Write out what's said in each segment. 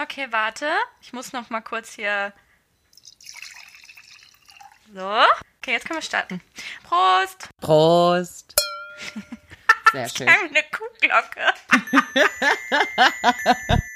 Okay, warte. Ich muss noch mal kurz hier. So. Okay, jetzt können wir starten. Prost! Prost. Sehr schön. Wie eine Kuhglocke.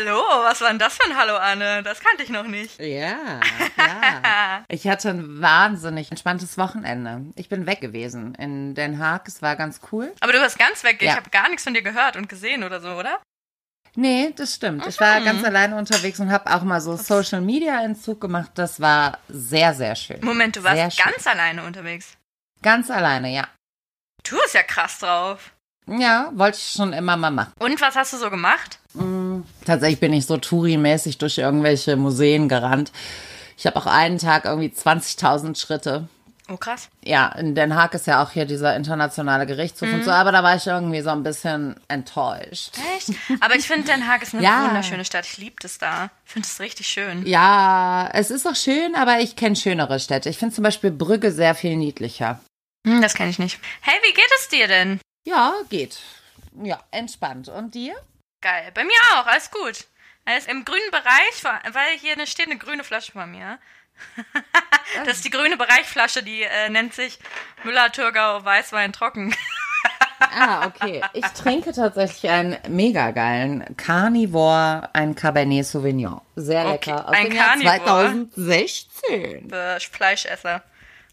hallo. Was war denn das für ein Hallo, Anne? Das kannte ich noch nicht. Ja, ja. Ich hatte ein wahnsinnig entspanntes Wochenende. Ich bin weg gewesen in Den Haag. Es war ganz cool. Aber du warst ganz weg. Ich Ja. habe gar nichts von dir gehört und gesehen oder so, oder? Nee, das stimmt. Ich war ganz alleine unterwegs und habe auch mal so Social Media Entzug gemacht. Das war sehr, sehr schön. Moment, du Sehr warst schön. ganz alleine unterwegs. Ganz alleine, ja. Du bist ja krass drauf. Ja, wollte ich schon immer mal machen. Und was hast du so gemacht? Tatsächlich bin ich so Touri-mäßig durch irgendwelche Museen gerannt. Ich habe auch einen Tag irgendwie 20.000 Schritte. Oh, krass. Ja, in Den Haag ist ja auch hier dieser internationale Gerichtshof Mhm. und so, aber da war ich irgendwie so ein bisschen enttäuscht. Echt? Aber ich finde, Den Haag ist eine Ja. wunderschöne Stadt. Ich liebe das da. Ich finde es richtig schön. Ja, es ist auch schön, aber ich kenne schönere Städte. Ich finde zum Beispiel Brügge sehr viel niedlicher. Hm, das kenne ich nicht. Hey, wie geht es dir denn? Ja, geht. Ja, entspannt. Und dir? Geil. Bei mir auch. Alles gut. Alles im grünen Bereich, weil hier eine, steht eine grüne Flasche bei mir. das ist die grüne Bereichflasche, die äh, nennt sich Müller-Thurgau Weißwein trocken. Ah, okay. Ich trinke tatsächlich einen mega geilen Carnivore, ein Cabernet Sauvignon. Sehr Okay, lecker. Aus ein dem Jahr Carnivore? 2016. Für Fleischesser.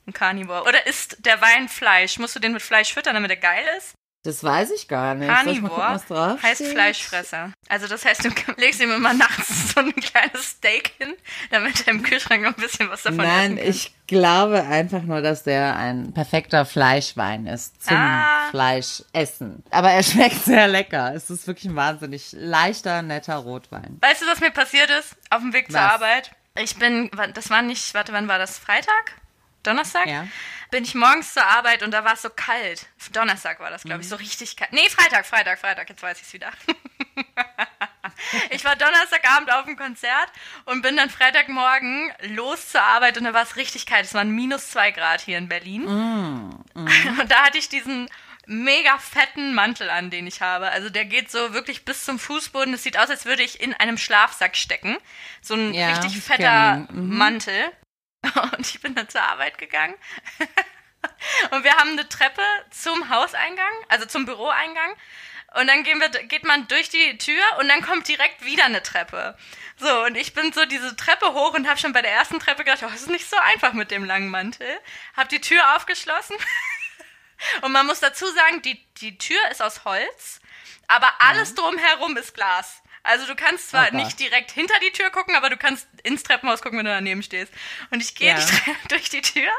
Ein Carnivore. Oder isst der Wein Fleisch? Musst du den mit Fleisch füttern, damit er geil ist? Das weiß ich gar nicht. Gucken, Carnivore was drauf heißt? Fleischfresser. Also das heißt, du legst ihm immer nachts so ein kleines Steak hin, damit er im Kühlschrank noch ein bisschen was davon Nein, essen kann. ich glaube einfach nur, dass der ein perfekter Fleischwein ist zum Ah. Fleischessen. Aber er schmeckt sehr lecker. Es ist wirklich ein wahnsinnig leichter, netter Rotwein. Weißt du, was mir passiert ist auf dem Weg zur Was? Arbeit? Ich bin, das war nicht, warte, wann war das? Freitag? Donnerstag? Ja. Bin ich morgens zur Arbeit und da war es so kalt. Donnerstag war das, glaube Mhm. ich, so richtig kalt. Nee, Freitag, Freitag, Freitag, jetzt weiß ich es wieder. ich war Donnerstagabend auf dem Konzert und bin dann Freitagmorgen los zur Arbeit und da war es richtig kalt. Es waren minus zwei Grad hier in Berlin. Mhm. Und da hatte ich diesen mega fetten Mantel an, den ich habe. Also der geht so wirklich bis zum Fußboden. Es sieht aus, als würde ich in einem Schlafsack stecken. So ein Ja, richtig ich fetter. Mhm. Mantel. Und ich bin dann zur Arbeit gegangen. Und wir haben eine Treppe zum Hauseingang, also zum Büroeingang. Und dann gehen wir, geht man durch die Tür und dann kommt direkt wieder eine Treppe. So, und ich bin so diese Treppe hoch und habe schon bei der ersten Treppe gedacht, oh, das ist nicht so einfach mit dem langen Mantel. Hab die Tür aufgeschlossen. Und man muss dazu sagen, die, die Tür ist aus Holz, aber alles drumherum ist Glas. Also du kannst zwar Oh Gott. nicht direkt hinter die Tür gucken, aber du kannst ins Treppenhaus gucken, wenn du daneben stehst. Und ich gehe Ja. die durch die Tür,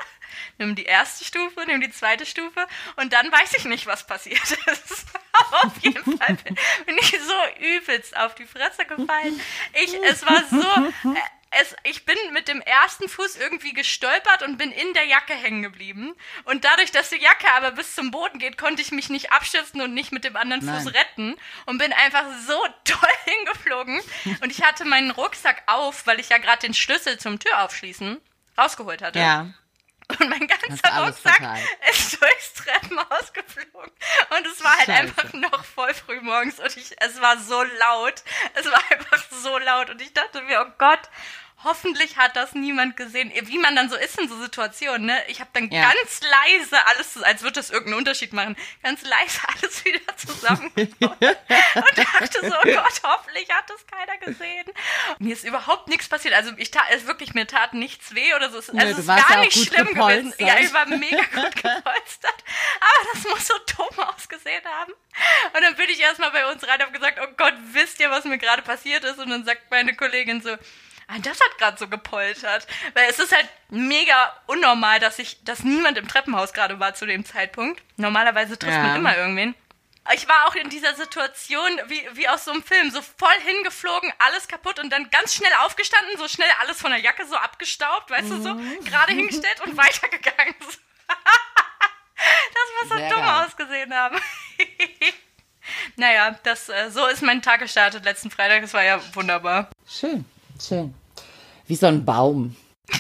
nimm die erste Stufe, nimm die zweite Stufe und dann weiß ich nicht, was passiert ist. Aber auf jeden Fall bin, bin ich so übelst auf die Fresse gefallen. Ich, es war so, äh, es, ich bin mit dem ersten Fuß irgendwie gestolpert und bin in der Jacke hängen geblieben. Und dadurch, dass die Jacke aber bis zum Boden geht, konnte ich mich nicht abstützen und nicht mit dem anderen Fuß Nein. retten und bin einfach so toll hingeflogen. Und ich hatte meinen Rucksack auf, weil ich ja gerade den Schlüssel zum Türaufschließen rausgeholt hatte. Ja. Und mein ganzer Rucksack ist durchs Treppenhaus geflogen. Und es war halt Scheiße. einfach noch voll früh morgens und ich, es war so laut. Es war einfach so laut und ich dachte mir, oh Gott, hoffentlich hat das niemand gesehen. Wie man dann so ist in so Situationen, ne? Ich habe dann Ja. ganz leise alles, als würde das irgendeinen Unterschied machen, ganz leise alles wieder zusammengebaut. und dachte so, oh Gott, hoffentlich hat das keiner gesehen. Mir ist überhaupt nichts passiert. Also ich tat, es wirklich, mir tat nichts weh oder so. Es, Nö, also es ja auch nicht schlimm gewesen. Ja, ich war mega gut gepolstert. Aber das muss so dumm ausgesehen haben. Und dann bin ich erstmal bei uns rein und habe gesagt, oh Gott, wisst ihr, was mir gerade passiert ist? Und dann sagt meine Kollegin so, ah, das hat gerade so gepoltert. Weil es ist halt mega unnormal, dass ich, dass niemand im Treppenhaus gerade war zu dem Zeitpunkt. Normalerweise trifft Ja. man immer irgendwen. Ich war auch in dieser Situation wie, wie aus so einem Film, so voll hingeflogen, alles kaputt und dann ganz schnell aufgestanden, so schnell alles von der Jacke so abgestaubt, weißt du, so Mhm. gerade hingestellt und weitergegangen. das muss so Sehr dumm geil. ausgesehen haben. naja, das, äh, so ist mein Tag gestartet letzten Freitag. Das war ja wunderbar. Schön. Schön. Wie so ein Baum.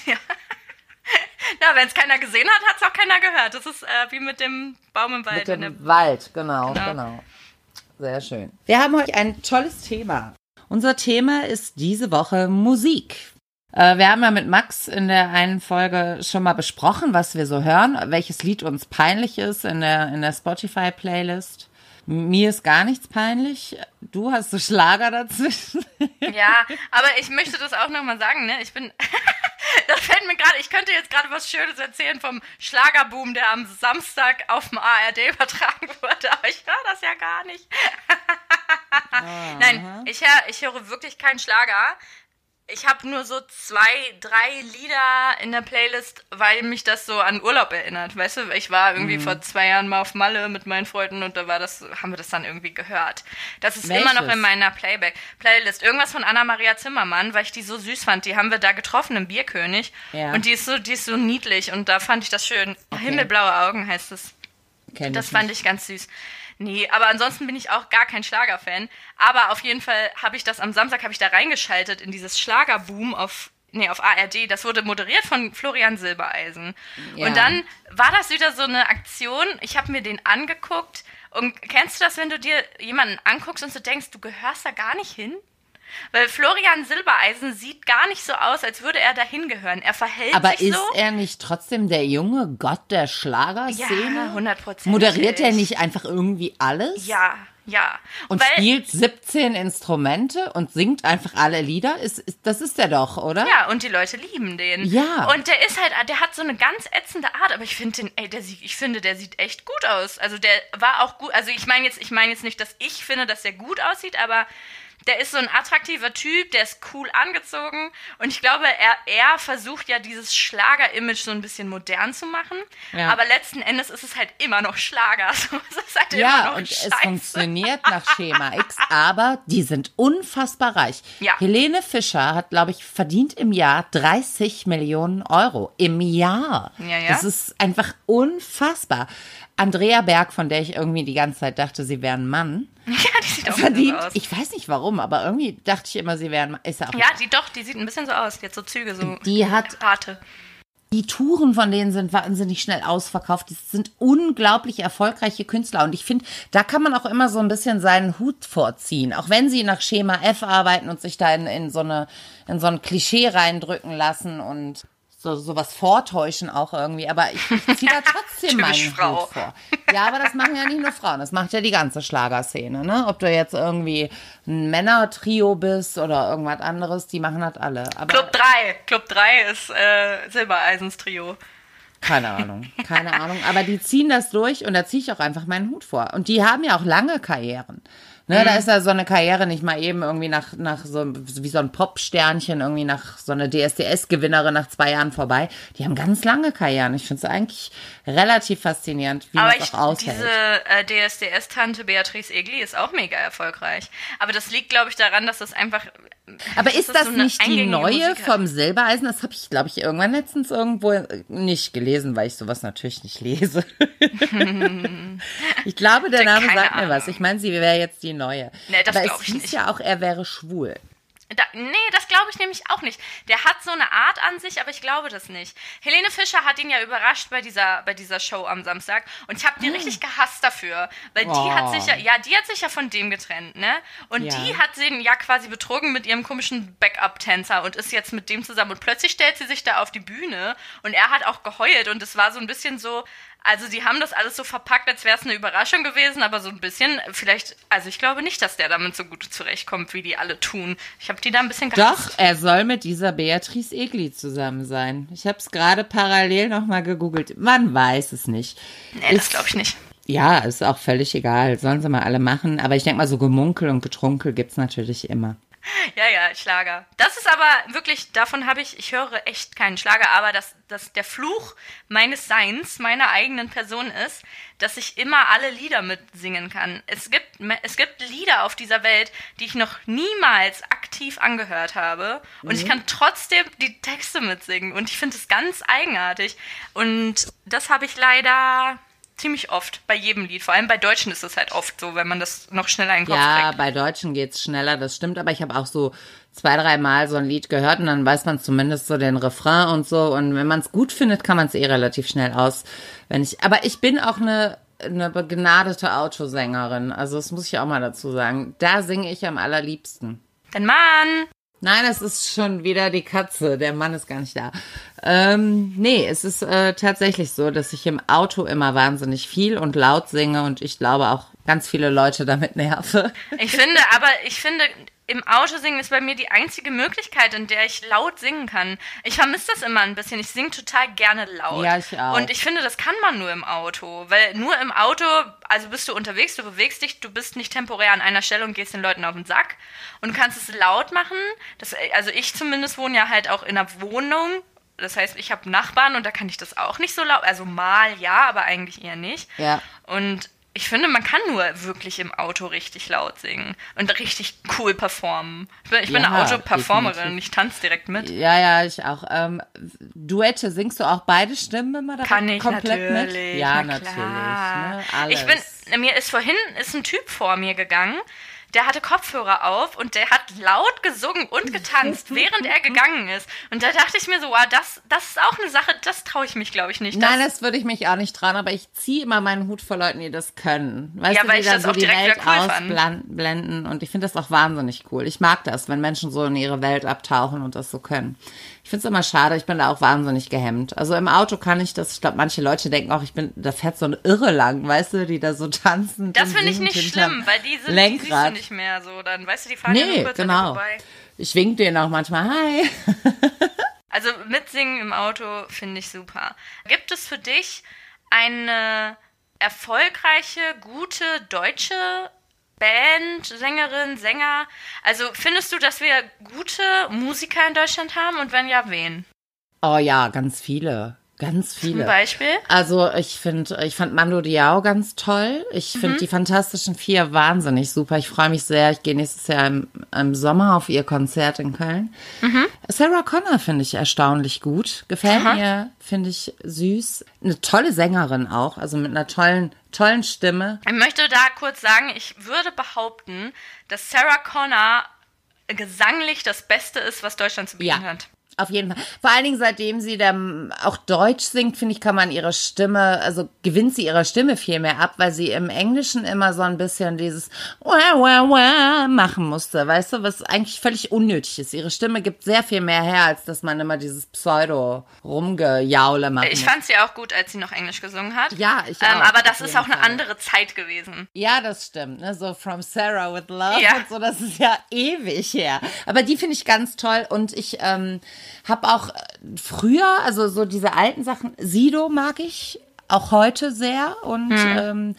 Ja, wenn es keiner gesehen hat, hat es auch keiner gehört. Das ist äh, wie mit dem Baum im Wald. Mit dem der- Wald, genau, Genau. genau. Sehr schön. Wir haben heute ein tolles Thema. Unser Thema ist diese Woche Musik. Äh, wir haben ja mit Max in der einen Folge schon mal besprochen, was wir so hören, welches Lied uns peinlich ist in der, in der Spotify-Playlist. Mir ist gar nichts peinlich. Du hast so Schlager dazwischen. Ja, aber ich möchte das auch nochmal sagen, ne? Ich bin. das fällt mir gerade, ich könnte jetzt gerade was Schönes erzählen vom Schlagerboom, der am Samstag auf dem ARD übertragen wurde, aber ich höre das ja gar nicht. Nein, ich höre ich höre wirklich keinen Schlager. Ich habe nur so zwei, drei Lieder in der Playlist, weil mich das so an Urlaub erinnert. Weißt du, ich war irgendwie Mhm. vor zwei Jahren mal auf Malle mit meinen Freunden und da war das, haben wir das dann irgendwie gehört. Das ist immer noch Welches? in meiner Playback Playlist. Irgendwas von Anna-Maria Zimmermann, weil ich die so süß fand. Die haben wir da getroffen im Bierkönig. Ja. Und die ist so, die ist so niedlich und da fand ich das schön. Himmelblaue Augen heißt es. Kenn Das fand ich ganz süß. Nee, aber ansonsten bin ich auch gar kein Schlagerfan. Aber auf jeden Fall habe ich das am Samstag habe ich da reingeschaltet in dieses Schlagerboom auf nee, auf ARD. Das wurde moderiert von Florian Silbereisen. Ja. Und dann war das wieder so eine Aktion. Ich habe mir den angeguckt und kennst du das, wenn du dir jemanden anguckst und du denkst, du gehörst da gar nicht hin? Weil Florian Silbereisen sieht gar nicht so aus, als würde er dahin gehören. Er verhält Aber sich ist so. er nicht trotzdem der junge Gott der Schlagerszene? ja, 100 Moderiert er nicht einfach irgendwie alles? Ja, ja. Und Weil- spielt 17 Instrumente und singt einfach alle Lieder? Ist, ist, das ist er doch, oder? Ja, und die Leute lieben den. Ja. Und der ist halt, der hat so eine ganz ätzende Art, aber ich finde den, ey, der sieht, ich finde, der sieht echt gut aus. Also der war auch gut, also ich meine jetzt, ich meine jetzt nicht, dass ich finde, dass der gut aussieht, aber der ist so ein attraktiver Typ, der ist cool angezogen und ich glaube, er, er versucht ja dieses Schlager-Image so ein bisschen modern zu machen, Ja. aber letzten Endes ist es halt immer noch Schlager. So, es halt Ja, und es Scheiße. funktioniert nach Schema X, aber die sind unfassbar reich. Ja. Helene Fischer hat, glaube ich, verdient im Jahr 30 Millionen Euro. Im Jahr. Ja, ja. Das ist einfach unfassbar. Andrea Berg, von der ich irgendwie die ganze Zeit dachte, sie wäre ein Mann, Ja, die sieht auch verdient, so aus. ich weiß nicht warum, aber irgendwie dachte ich immer, sie wäre ein Mann. Ist ja auch ja, die doch, die sieht ein bisschen so aus. Die hat so Züge, so Die hat- harte. Die Touren von denen sind wahnsinnig schnell ausverkauft. Die sind unglaublich erfolgreiche Künstler. Und ich finde, da kann man auch immer so ein bisschen seinen Hut vorziehen. Auch wenn sie nach Schema F arbeiten und sich da in, in, so, eine, in so ein Klischee reindrücken lassen und so sowas vortäuschen auch irgendwie. Aber ich, ich ziehe da trotzdem meinen Frau. Hut vor. Ja, aber das machen ja nicht nur Frauen. Das macht ja die ganze Schlagerszene. Ne? Ob du jetzt irgendwie ein Männertrio bist oder irgendwas anderes, die machen das alle. Aber Club 3. Club 3 ist äh, Silbereisens Trio. Keine Ahnung, keine Ahnung. Aber die ziehen das durch und da ziehe ich auch einfach meinen Hut vor. Und die haben ja auch lange Karrieren. Ne, Da ist ja so eine Karriere nicht mal eben irgendwie nach, nach so, wie so ein Popsternchen, irgendwie nach so eine DSDS-Gewinnerin nach zwei Jahren vorbei. Die haben ganz lange Karrieren. Ich finde es eigentlich relativ faszinierend, wie Aber man ich, auch aushält. diese äh, DSDS-Tante Beatrice Egli ist auch mega erfolgreich. Aber das liegt, glaube ich, daran, dass das einfach. Aber ist das so eine nicht die neue Musik vom Silbereisen? Das habe ich, glaube ich, irgendwann letztens irgendwo nicht gelesen, weil ich sowas natürlich nicht lese. ich glaube, der Name Keine sagt mir was. Ahnung. Ich meine, sie wäre jetzt die neue. Nee, das Aber glaub es ich hieß nicht. ja auch, er wäre schwul. Da, nee, das glaube ich nämlich auch nicht. Der hat so eine Art an sich, aber ich glaube das nicht. Helene Fischer hat ihn ja überrascht bei dieser, bei dieser Show am Samstag und ich habe die richtig gehasst dafür, weil die Oh. hat sich ja, ja, die hat sich ja von dem getrennt, ne? Und Ja. die hat den ja quasi betrogen mit ihrem komischen Backup-Tänzer und ist jetzt mit dem zusammen und plötzlich stellt sie sich da auf die Bühne und er hat auch geheult und es war so ein bisschen so, also die haben das alles so verpackt, als wäre es eine Überraschung gewesen, aber so ein bisschen, vielleicht, also ich glaube nicht, dass der damit so gut zurechtkommt, wie die alle tun. Ich habe die da ein bisschen gehasst. Doch, er soll mit dieser Beatrice Egli zusammen sein. Ich habe es gerade parallel nochmal gegoogelt. Man weiß es nicht. Nee, das glaube ich nicht. Ja, ist auch völlig egal. Sollen sie mal alle machen. Aber ich denke mal, so Gemunkel und Getrunkel gibt's natürlich immer. Ja, ja, Schlager. Das ist aber wirklich, davon habe ich, ich höre echt keinen Schlager, aber dass das der Fluch meines Seins, meiner eigenen Person ist, dass ich immer alle Lieder mitsingen kann. Es gibt, es gibt Lieder auf dieser Welt, die ich noch niemals aktiv angehört habe und ich kann trotzdem die Texte mitsingen und ich finde es ganz eigenartig und das habe ich leider ziemlich oft bei jedem Lied. Vor allem bei Deutschen ist es halt oft so, wenn man das noch schneller in den Kopf Ja, kriegt. bei Deutschen geht's schneller, das stimmt. Aber ich habe auch so zwei, dreimal so ein Lied gehört und dann weiß man zumindest so den Refrain und so. Und wenn man es gut findet, kann man es eh relativ schnell aus. Wenn ich, aber ich bin auch eine, eine begnadete Autosängerin. Also das muss ich auch mal dazu sagen. Da singe ich am allerliebsten. Dein Mann. Nein, es ist schon wieder die Katze. Der Mann ist gar nicht da. Ähm, nee, es ist äh, tatsächlich so, dass ich im Auto immer wahnsinnig viel und laut singe und ich glaube auch ganz viele Leute damit nerve. Ich finde, aber ich finde, im Auto singen ist bei mir die einzige Möglichkeit, in der ich laut singen kann. Ich vermisse das immer ein bisschen. Ich singe total gerne laut. Ja, ich auch. Und ich finde, das kann man nur im Auto. Weil nur im Auto, also bist du unterwegs, du bewegst dich, du bist nicht temporär an einer Stelle und gehst den Leuten auf den Sack. Und du kannst es laut machen. Das, also ich zumindest wohne ja halt auch in einer Wohnung. Das heißt, ich habe Nachbarn und da kann ich das auch nicht so laut. Also mal ja, aber eigentlich eher nicht. Ja. Und ich finde, man kann nur wirklich im Auto richtig laut singen und richtig cool performen. Ich bin, ich bin Ja, eine Autoperformerin, ich tanze direkt mit. Ja, ja, ich auch. Ähm, Duette, singst du auch beide Stimmen immer direkt Kann ich komplett natürlich. mit? Ja, na natürlich. Ne? Alles. Ich bin, mir ist vorhin ist ein Typ vor mir gegangen, der hatte Kopfhörer auf und der hat laut gesungen und getanzt, während er gegangen ist. Und da dachte ich mir so, wow, das, das ist auch eine Sache, das traue ich mich, glaube ich, nicht. Nein, das, würde ich mich auch nicht trauen, aber ich ziehe immer meinen Hut vor Leuten, die das können. Weißt Ja, du, weil die ich das so auch die direkt Welt cool ausblenden und ich finde das auch wahnsinnig cool. Ich mag das, wenn Menschen so in ihre Welt abtauchen und das so können. Ich finde es immer schade, ich bin da auch wahnsinnig gehemmt. Also im Auto kann ich das, ich glaube, manche Leute denken auch, ich bin, da fährt so ein Irre lang, weißt du, die da so tanzen. das finde ich nicht schlimm, weil die sind die Lenkrad. nicht mehr so. Dann weißt du, die fahren ja nur Nee, kurz an dir genau. vorbei. Ich wink denen auch manchmal, hi. Also mitsingen im Auto finde ich super. Gibt es für dich eine erfolgreiche, gute deutsche Band, Sängerin, Sänger? Also findest du, dass wir gute Musiker in Deutschland haben und wenn ja, wen? Oh ja, ganz viele. Ganz Zum viele. Beispiel? Also ich finde, ich fand Mando Diao ganz toll. Ich finde Mhm. die Fantastischen Vier wahnsinnig super. Ich freue mich sehr. Ich gehe nächstes Jahr im, im Sommer auf ihr Konzert in Köln. Mhm. Sarah Connor finde ich erstaunlich gut. Gefällt Aha. mir, finde ich süß. Eine tolle Sängerin auch, also mit einer tollen, tollen Stimme. Ich möchte da kurz sagen, ich würde behaupten, dass Sarah Connor gesanglich das Beste ist, was Deutschland zu bieten Ja. hat. Auf jeden Fall. Vor allen Dingen, seitdem sie dann auch Deutsch singt, finde ich, kann man ihre Stimme, also gewinnt sie ihre Stimme viel mehr ab, weil sie im Englischen immer so ein bisschen dieses wah, wah, wah machen musste, weißt du, was eigentlich völlig unnötig ist. Ihre Stimme gibt sehr viel mehr her, als dass man immer dieses Pseudo-Rumgejaule macht. Ich fand sie auch gut, als sie noch Englisch gesungen hat. Ja, ich ähm, auch, Aber das ist auch eine Fall. andere Zeit gewesen. Ja, das stimmt. Ne? So From Sarah with Love Ja. und so, das ist ja ewig her. Aber die finde ich ganz toll und ich ähm, habe auch äh, früher, also so diese alten Sachen, Sido mag ich auch heute sehr und ähm,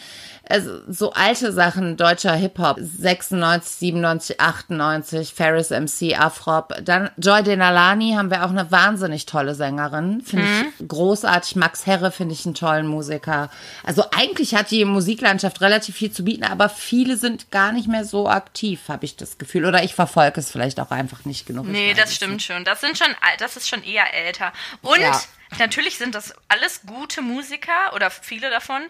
also so alte Sachen, deutscher Hip-Hop, 96, 97, 98, Ferris MC, Afrop, dann Joy Denalani haben wir auch eine wahnsinnig tolle Sängerin, finde ich großartig, Max Herre finde ich einen tollen Musiker. Also eigentlich hat die Musiklandschaft relativ viel zu bieten, aber viele sind gar nicht mehr so aktiv, habe ich das Gefühl. Oder ich verfolge es vielleicht auch einfach nicht genug. Nee, das stimmt nicht. schon. Das sind schon, das ist schon eher älter. Und Ja. natürlich sind das alles gute Musiker oder viele davon,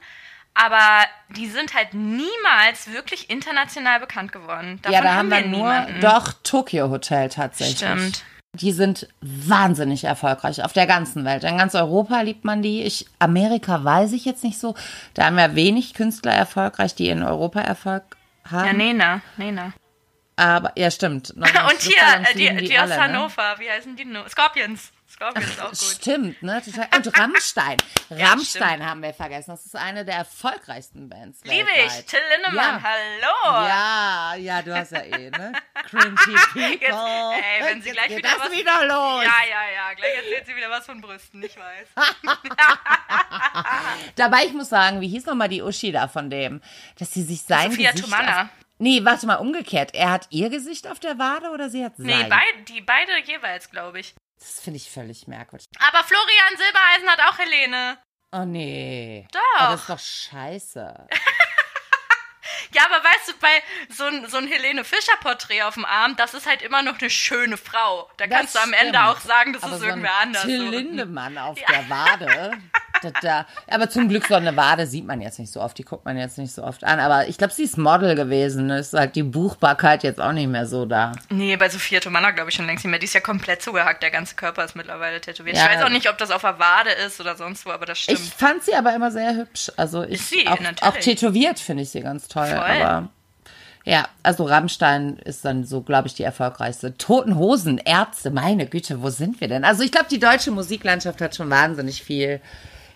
aber die sind halt niemals wirklich international bekannt geworden. Davon Ja, da haben wir nur niemanden. doch Tokyo Hotel tatsächlich. Stimmt. Die sind wahnsinnig erfolgreich auf der ganzen Welt. In ganz Europa liebt man die. Ich, Amerika weiß ich jetzt nicht so. Da haben wir wenig Künstler erfolgreich, die in Europa Erfolg haben. Ja, Nena, Nena. Aber, ja, stimmt. Und hier, die, lieben die, aus alle, ne? Hannover, wie heißen die? Scorpions. Scorpions ist auch gut. Stimmt, ne? Total. Und Rammstein. Ja, Rammstein haben wir vergessen. Das ist eine der erfolgreichsten Bands. Liebe weltweit. ich, Till Lindemann, Ja. hallo. Ja, ja, du hast ja eh, ne? Cringy People. Jetzt, ey, wenn sie gleich wieder was- wieder los. Ja, ja, ja, gleich erzählt sie wieder was von Brüsten, ich weiß. Dabei, ich muss sagen, wie hieß nochmal die Uschi da von dem? Dass sie sich sein Sophia Gesicht. Auf, nee, warte mal, umgekehrt. Er hat ihr Gesicht auf der Wade oder sie hat sein? Nee, beid, die beide jeweils, glaube ich. Das finde ich völlig merkwürdig. Aber Florian Silbereisen hat auch Helene. Oh nee. Doch. Aber das ist doch scheiße. Ja, aber weißt du, bei so ein, so ein Helene Fischer-Porträt auf dem Arm, das ist halt immer noch eine schöne Frau. Da Das kannst du am stimmt. Ende auch sagen, das Aber ist so irgendwer anders. Till. Lindemann auf der Wade. da, da. Aber zum Glück so eine Wade sieht man jetzt nicht so oft, die guckt man jetzt nicht so oft an. Aber ich glaube, sie ist Model gewesen. Ist halt die Buchbarkeit jetzt auch nicht mehr so da. Nee, bei Sophia Tomana glaube ich schon längst nicht mehr. Die ist ja komplett zugehackt, der ganze Körper ist mittlerweile tätowiert. Ja. Ich weiß auch nicht, ob das auf der Wade ist oder sonst wo, aber das stimmt. Ich fand sie aber immer sehr hübsch. Also ich Ist sie, auch, natürlich. auch tätowiert finde ich sie ganz toll. Voll. Aber ja, also Rammstein ist dann so, glaube ich, die erfolgreichste. Toten Hosen, Ärzte, meine Güte, wo sind wir denn? Also ich glaube, die deutsche Musiklandschaft hat schon wahnsinnig viel,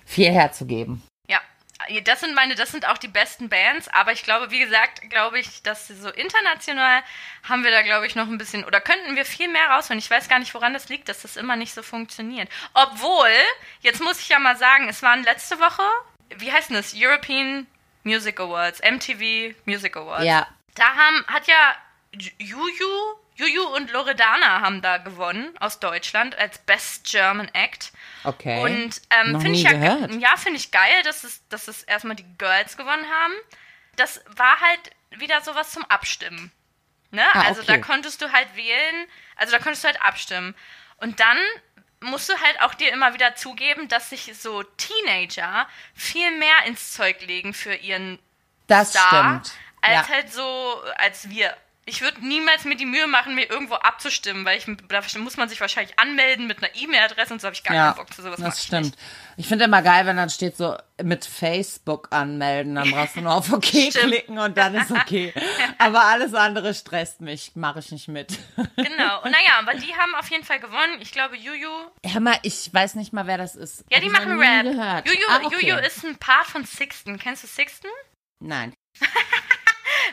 viel herzugeben. Ja, das sind meine, das sind auch die besten Bands, aber ich glaube, wie gesagt, glaube ich, dass so international haben wir da, glaube ich, noch ein bisschen, oder könnten wir viel mehr rausholen. Ich weiß gar nicht, woran das liegt, dass das immer nicht so funktioniert. Obwohl, jetzt muss ich ja mal sagen, es waren letzte Woche, wie heißt denn das? European Music Awards, MTV Music Awards. Ja, Da haben, hat ja Juju, Juju und Loredana haben da gewonnen aus Deutschland als Best German Act. okay. Und ähm, finde ich ja, gehört. ja finde ich geil, dass es, dass es erstmal die Girls gewonnen haben. Das war halt wieder sowas zum Abstimmen. Ne? Ah, Also da okay. konntest du halt wählen, also da konntest du halt abstimmen. Und dann musst du halt auch dir immer wieder zugeben, dass sich so Teenager viel mehr ins Zeug legen für ihren das Star, stimmt. als ja. halt so, als wir. Ich würde niemals mir die Mühe machen, mir irgendwo abzustimmen, weil ich, da muss man sich wahrscheinlich anmelden mit einer E-Mail-Adresse und so habe ich gar Ja, keinen Bock zu sowas. das stimmt. nicht. Ich finde immer geil, wenn dann steht so mit Facebook anmelden, dann brauchst du nur auf OK Stimmt. klicken und dann ist okay. Aber alles andere stresst mich, mache ich nicht mit. Genau. Und naja, aber die haben auf jeden Fall gewonnen. Ich glaube, Juju. Hör mal, ich weiß nicht mal, wer das ist. Ja, die machen Rap. Gehört. Juju, ah, okay. Juju ist ein Part von Sixten. Kennst du Sixten? Nein.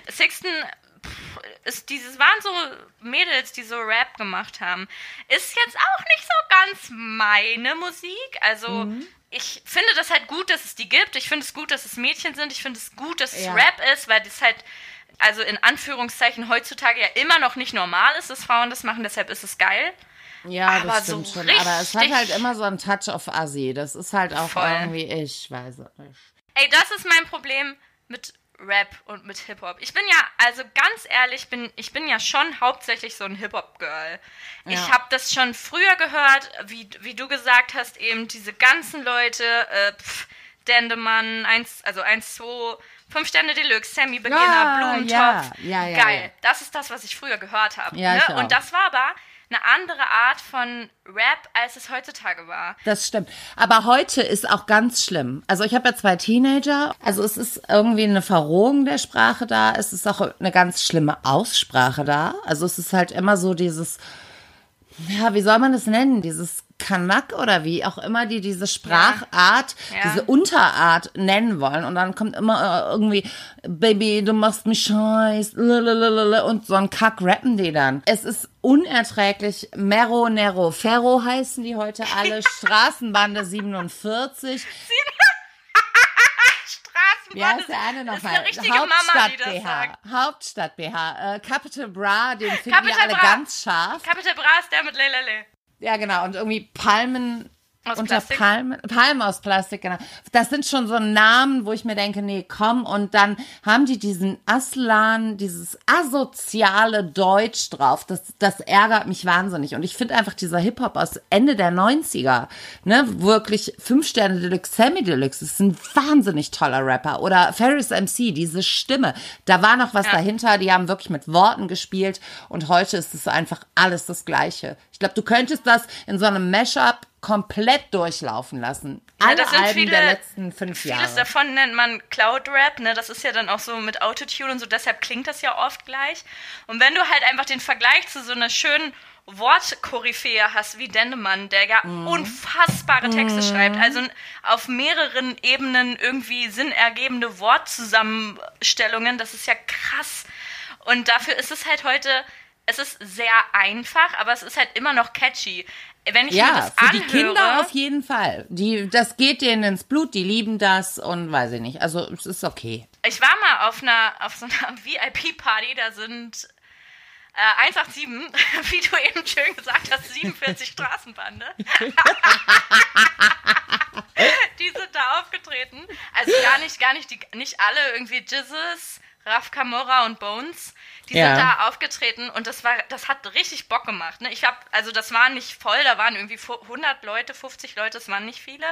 Sixten ist dieses waren so Mädels, die so Rap gemacht haben. Ist jetzt auch nicht so ganz meine Musik. Also Mhm. ich finde das halt gut, dass es die gibt. Ich finde es gut, dass es Mädchen sind. Ich finde es gut, dass es Ja. Rap ist, weil das halt also in Anführungszeichen heutzutage ja immer noch nicht normal ist, dass Frauen das machen. Deshalb ist es geil. Ja, Aber das so stimmt schon. Aber es hat halt immer so einen Touch of Assi. Das ist halt auch Voll. irgendwie, ich weiß es nicht. Ey, das ist mein Problem mit Rap und mit Hip-Hop. Ich bin ja, also ganz ehrlich, bin, ich bin ja schon hauptsächlich so ein Hip-Hop-Girl. Ich Ja. habe das schon früher gehört, wie, wie du gesagt hast, eben diese ganzen Leute, äh, pff, Dendemann, 1, also 1, 2, 5 Sterne Deluxe, Sammy Beginner, Ja, Blumentopf. ja, ja, ja, Geil. Das ist das, was ich früher gehört habe. Ja, ne? ich. Und das war aber eine andere Art von Rap, als es heutzutage war. Das stimmt. Aber heute ist auch ganz schlimm. Also ich habe ja zwei Teenager. Also es ist irgendwie eine Verrohung der Sprache da. Es ist auch eine ganz schlimme Aussprache da. Also es ist halt immer so dieses, ja, wie soll man das nennen? Dieses Kanak oder wie auch immer die diese Sprachart, Ja. diese Unterart nennen wollen. Und dann kommt immer äh, irgendwie, Baby, du machst mich scheiß, lalalala, und so ein Kack rappen die dann. Es ist unerträglich. Mero, Nero, Ferro heißen die heute alle. Straßenbande 47. Straßenbahn Wie heißt der eine Das ist nochmal? das BH. Hauptstadt BH. Äh, Capital Bra, den finden Capital wir alle Bra. ganz scharf. Capital Bra ist der mit Lelele. Ja, genau. Und irgendwie Palmen. Aus unter Plastik? Palmen, Palmen aus Plastik, genau. Das sind schon so Namen, wo ich mir denke, nee, komm. Und dann haben die diesen Aslan, dieses asoziale Deutsch drauf. Das, das ärgert mich wahnsinnig. Und ich finde einfach dieser Hip-Hop aus Ende der 90er, ne, wirklich fünf Sterne Deluxe, Sammy Deluxe, ist ein wahnsinnig toller Rapper. Oder Ferris MC, diese Stimme. Da war noch was Ja. dahinter. Die haben wirklich mit Worten gespielt. Und heute ist es einfach alles das Gleiche. Ich glaube, du könntest das in so einem Mashup komplett durchlaufen lassen. Alle das sind Alben viele- der letzten fünf Vieles Jahre. davon nennt man Cloud Rap, ne? Das ist ja dann auch so mit Autotune und so, deshalb klingt das ja oft gleich. Und wenn du halt einfach den Vergleich zu so einer schönen Wortkoryphäe hast wie Dendemann, der ja Mhm. unfassbare Texte schreibt, also auf mehreren Ebenen irgendwie sinnergebende Wortzusammenstellungen, das ist ja krass. Und dafür ist es halt heute, es ist sehr einfach, aber es ist halt immer noch catchy. Wenn ich mir ja, das für anhöre, die Kinder auf jeden Fall. Die, das geht denen ins Blut, die lieben das und weiß ich nicht. Also es ist okay. Ich war mal auf einer auf so einer VIP-Party, da sind äh, 187, wie du eben schön gesagt hast, 47 Straßenbande. die sind da aufgetreten. Also gar nicht, gar nicht, die, nicht alle, irgendwie Jizzes, Raf Camora und Bones. Die Ja. sind da aufgetreten und das war, das hat richtig Bock gemacht. Ne? Ich habe, also das war nicht voll, da waren irgendwie fu- 100 Leute, 50 Leute, das waren nicht viele.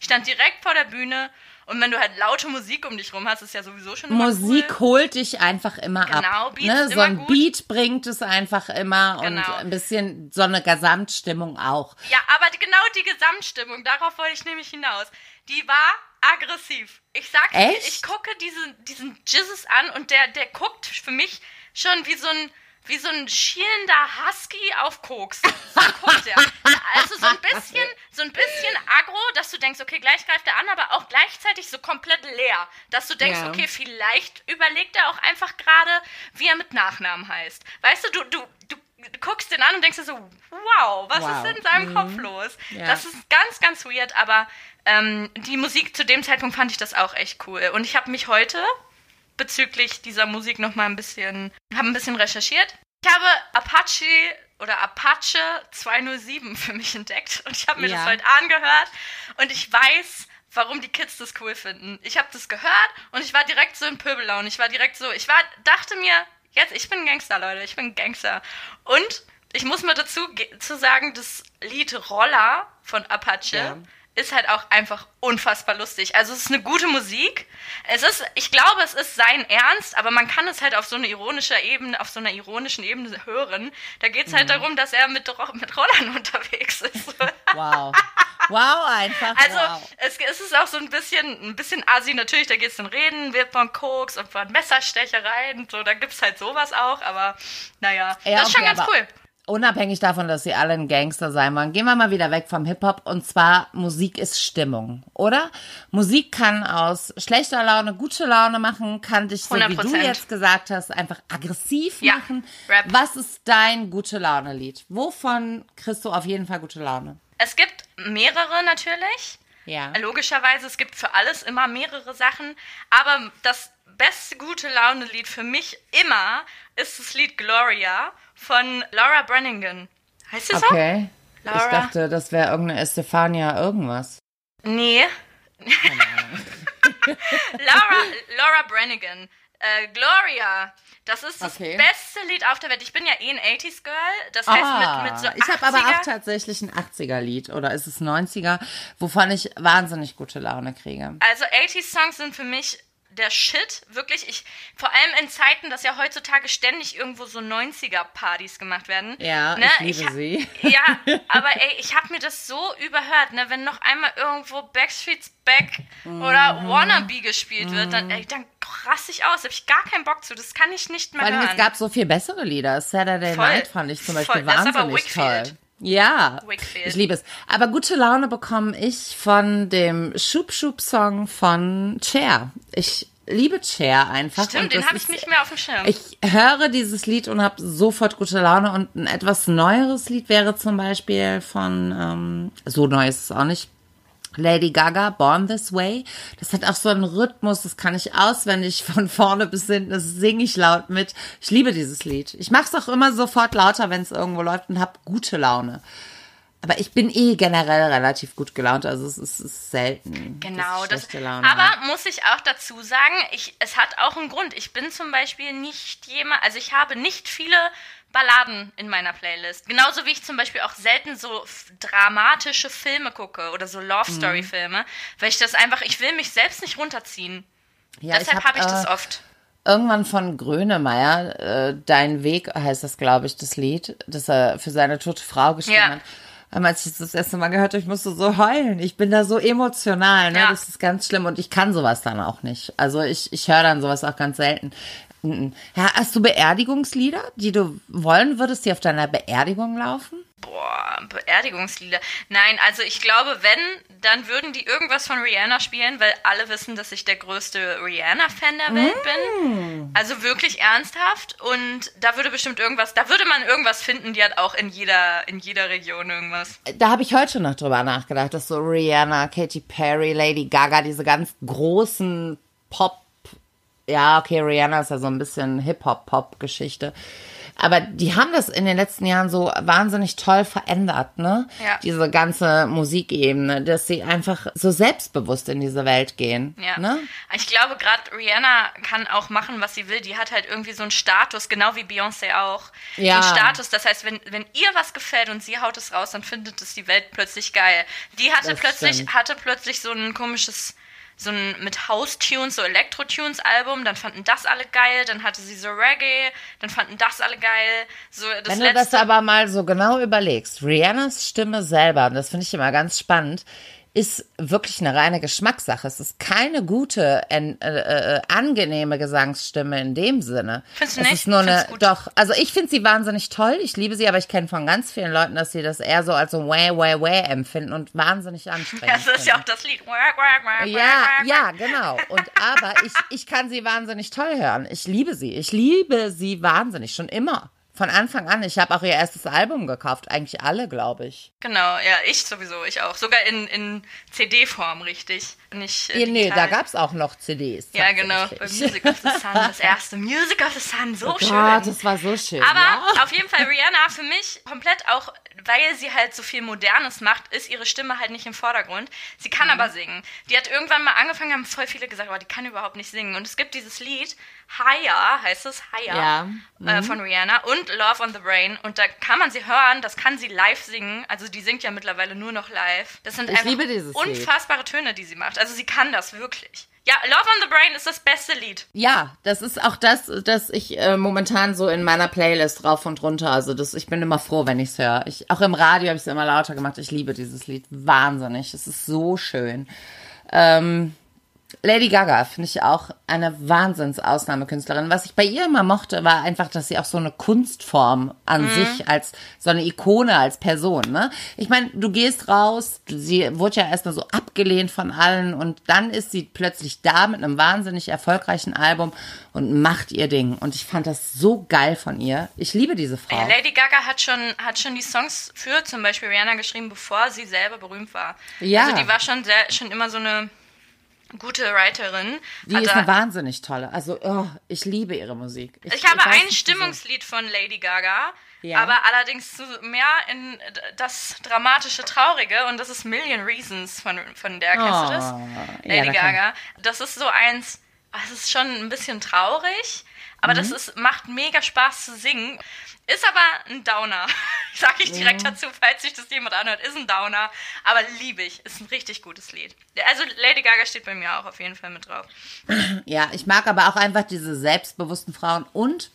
Ich stand direkt vor der Bühne und wenn du halt laute Musik um dich rum hast, ist ja sowieso schon Musik cool. holt dich einfach immer Genau, ab. Beat Ne? So immer ein gut. Beat bringt es einfach immer Genau. und ein bisschen so eine Gesamtstimmung auch. Ja, aber genau die Gesamtstimmung, darauf wollte ich nämlich hinaus, die war aggressiv. Ich sag's dir, Echt? ich gucke diesen, diesen Jesus an und der, der guckt für mich schon wie so ein, wie so ein schielender Husky auf Koks. So guckt er. Also so ein bisschen, so ein bisschen aggro, dass du denkst, okay, gleich greift er an, aber auch gleichzeitig so komplett leer. Dass du denkst, Ja. okay, vielleicht überlegt er auch einfach gerade, wie er mit Nachnamen heißt. Weißt du, du, du, du guckst den an und denkst dir so, wow, was Wow. ist in seinem Kopf los? Ja. Das ist ganz, ganz weird, aber ähm, die Musik zu dem Zeitpunkt fand ich das auch echt cool. Und ich habe mich heute bezüglich dieser Musik noch mal ein bisschen, habe ein bisschen recherchiert. Ich habe Apache oder Apache 207 für mich entdeckt und ich habe mir Ja. das heute angehört und ich weiß, warum die Kids das cool finden. Ich habe das gehört und ich war direkt so in Pöbellaune. Ich war direkt so, ich war, dachte mir, jetzt, ich bin Gangster, Leute, ich bin Gangster. Und ich muss mal dazu zu sagen, das Lied Roller von Apache Ja. Ist halt auch einfach unfassbar lustig. Also es ist eine gute Musik. Es ist, ich glaube, es ist sein Ernst, aber man kann es halt auf so einer ironischer Ebene, auf so einer ironischen Ebene hören. Da geht es halt Mhm. darum, dass er mit, mit Rollern unterwegs ist. Wow. Wow, einfach. Also wow. es, es ist auch so ein bisschen, ein bisschen assi. Natürlich, da geht es um Reden, wird von Koks und von Messerstechereien. So, da gibt es halt sowas auch, aber naja, Ja, das ist schon okay, ganz aber- cool. Unabhängig davon, dass sie alle ein Gangster sein wollen, gehen wir mal wieder weg vom Hip-Hop. Und zwar, Musik ist Stimmung, oder? Musik kann aus schlechter Laune gute Laune machen, kann dich, so wie du 100%. jetzt gesagt hast, einfach aggressiv Ja, machen. Rap. Was ist dein gute Laune-Lied? Wovon kriegst du auf jeden Fall gute Laune? Es gibt mehrere natürlich. Ja. Logischerweise, es gibt für alles immer mehrere Sachen. Aber das beste gute Laune-Lied für mich immer ist das Lied Gloria von Laura Brannigan. Heißt sie so? Okay. Ich Laura? dachte, das wäre irgendeine Estefania irgendwas. Nee. Laura, Laura Brannigan. Äh, Gloria. Das ist das Okay. beste Lied auf der Welt. Ich bin ja eh ein 80s Girl. Das heißt, mit, mit so Ah, ich habe aber 80er auch tatsächlich ein 80er-Lied oder ist es 90er, wovon ich wahnsinnig gute Laune kriege. Also 80s Songs sind für mich der Shit, wirklich. Ich, vor allem in Zeiten, dass ja heutzutage ständig irgendwo so 90er Partys gemacht werden. Ja, Ne, ich liebe ha- sie. Ja, aber ey, ich habe mir das so überhört, ne, wenn noch einmal irgendwo Backstreet's Back oder Mhm. Wannabe gespielt wird, dann, ey, dann raste ich aus. Da habe ich gar keinen Bock zu. Das kann ich nicht mehr allem, hören. es gab so viel bessere Lieder. Saturday Voll. Night fand ich zum Beispiel Voll. Das ist aber wahnsinnig Wakefield. toll. Ja, Wakefield. ich liebe es. Aber gute Laune bekomme ich von dem Schub-Schub-Song von Cher. Ich liebe Cher einfach. Stimmt, und den habe ich nicht mehr auf dem Schirm. Ich höre dieses Lied und habe sofort gute Laune. Und ein etwas neueres Lied wäre zum Beispiel von, ähm, so neu ist es auch nicht, Lady Gaga, Born This Way. Das hat auch so einen Rhythmus, das kann ich auswendig von vorne bis hinten, das singe ich laut mit. Ich liebe dieses Lied. Ich mache es auch immer sofort lauter, wenn es irgendwo läuft und habe gute Laune. Aber ich bin eh generell relativ gut gelaunt, also es ist, es ist selten. Genau, dass ich das, Laune aber muss ich auch dazu sagen, ich, es hat auch einen Grund. Ich bin zum Beispiel nicht jemand, also ich habe nicht viele Balladen in meiner Playlist. Genauso wie ich zum Beispiel auch selten so dramatische Filme gucke oder so Love Mhm. Story Filme, weil ich das einfach, ich will mich selbst nicht runterziehen. Ja, Deshalb hab, habe ich das äh, oft. irgendwann von Grönemeyer, äh, Dein Weg heißt das, glaube ich, das Lied, das er für seine tote Frau geschrieben Ja. hat. Aber als ich das das erste Mal gehört habe, ich musste so heulen. Ich bin da so emotional, ne? Ja. Das ist ganz schlimm und ich kann sowas dann auch nicht. Also ich, ich höre dann sowas auch ganz selten. Ja, hast du Beerdigungslieder, die du wollen würdest, die auf deiner Beerdigung laufen? Boah, Beerdigungslieder. Nein, also ich glaube, wenn, dann würden die irgendwas von Rihanna spielen, weil alle wissen, dass ich der größte Rihanna-Fan der Welt bin. Also wirklich ernsthaft. Und da würde bestimmt irgendwas, da würde man irgendwas finden, die hat auch in jeder, in jeder Region irgendwas. Da habe ich heute noch drüber nachgedacht, dass so Rihanna, Katy Perry, Lady Gaga, diese ganz großen Pop, ja, okay, Rihanna ist ja so ein bisschen Hip-Hop-Pop-Geschichte. Aber die haben das in den letzten Jahren so wahnsinnig toll verändert, ne? Ja. Diese ganze Musikebene, dass sie einfach so selbstbewusst in diese Welt gehen. Ja. Ne? Ich glaube, gerade Rihanna kann auch machen, was sie will. Die hat halt irgendwie so einen Status, genau wie Beyoncé auch. Ja. So einen Status. Das heißt, wenn, wenn ihr was gefällt und sie haut es raus, dann findet es die Welt plötzlich geil. Die hatte Das plötzlich, stimmt. hatte plötzlich so ein komisches, so ein mit House-Tunes, so Elektro-Tunes-Album, dann fanden das alle geil, dann hatte sie so Reggae, dann fanden das alle geil. So das Wenn du letzte, das aber mal so genau überlegst, Rihannas Stimme selber, und das finde ich immer ganz spannend, ist wirklich eine reine Geschmackssache. Es ist keine gute, äh, äh, angenehme Gesangsstimme in dem Sinne. Findest du es nicht? ist nur eine, doch, also ich finde sie wahnsinnig toll. Ich liebe sie, aber ich kenne von ganz vielen Leuten, dass sie das eher so als so wah, wah, wah empfinden und wahnsinnig anstrengend das ist ja finden. auch das Lied. Ja, ja, genau. Und aber ich, ich kann sie wahnsinnig toll hören. Ich liebe sie. Ich liebe sie wahnsinnig, schon immer. Von Anfang an. Ich habe auch ihr erstes Album gekauft. Eigentlich alle, glaube ich. Genau, ja, ich sowieso, ich auch. Sogar in, in CD-Form, richtig. Nicht, äh, Ja, nee, da gab es auch noch CDs. Ja, genau, bei. Music of the Sun, das erste Music of the Sun, so Oh schön. Gott, das war so schön. Aber ja? auf jeden Fall Rihanna für mich komplett auch, weil sie halt so viel Modernes macht, ist ihre Stimme halt nicht im Vordergrund. Sie kann Mhm. aber singen. Die hat irgendwann mal angefangen, haben voll viele gesagt, oh, die kann überhaupt nicht singen. Und es gibt dieses Lied, Higher heißt es, Higher, Ja. Mhm. äh, von Rihanna und Love on the Brain. Und da kann man sie hören, das kann sie live singen. Also die singt ja mittlerweile nur noch live. Das sind Ich einfach liebe dieses Lied. unfassbare Töne, die sie macht. Also sie kann das wirklich. Ja, Love on the Brain ist das beste Lied. Ja, das ist auch das, das ich äh, momentan so in meiner Playlist rauf und runter. Also das, ich bin immer froh, wenn ich's höre. Ich, auch im Radio habe ich es immer lauter gemacht. Ich liebe dieses Lied wahnsinnig. Es ist so schön. Ähm, Lady Gaga finde ich auch eine Wahnsinns-Ausnahmekünstlerin. Was ich bei ihr immer mochte, war einfach, dass sie auch so eine Kunstform an sich als so eine Ikone als Person. Ne? Ich meine, du gehst raus, sie wurde ja erstmal so abgelehnt von allen und dann ist sie plötzlich da mit einem wahnsinnig erfolgreichen Album und macht ihr Ding. Und ich fand das so geil von ihr. Ich liebe diese Frau. Ja, Lady Gaga hat schon, hat schon die Songs für zum Beispiel Rihanna geschrieben, bevor sie selber berühmt war. Ja. Also die war schon sehr, schon immer so eine gute Writerin. Die ist eine wahnsinnig tolle. Also, oh, ich liebe ihre Musik. ich habe weiß ein. Stimmungslied von Lady Gaga, Ja. aber allerdings mehr in das dramatische, traurige und das ist Million Reasons von, von der, kennst du das? Oh, ja, Lady da kann- Gaga. Das ist so eins, es ist schon ein bisschen traurig, aber Mhm. das ist, macht mega Spaß zu singen. Ist aber ein Downer. Sag ich direkt Mhm. dazu, falls sich das jemand anhört. Ist ein Downer, aber liebe ich. Ist ein richtig gutes Lied. Also Lady Gaga steht bei mir auch auf jeden Fall mit drauf. Ja, ich mag aber auch einfach diese selbstbewussten Frauen und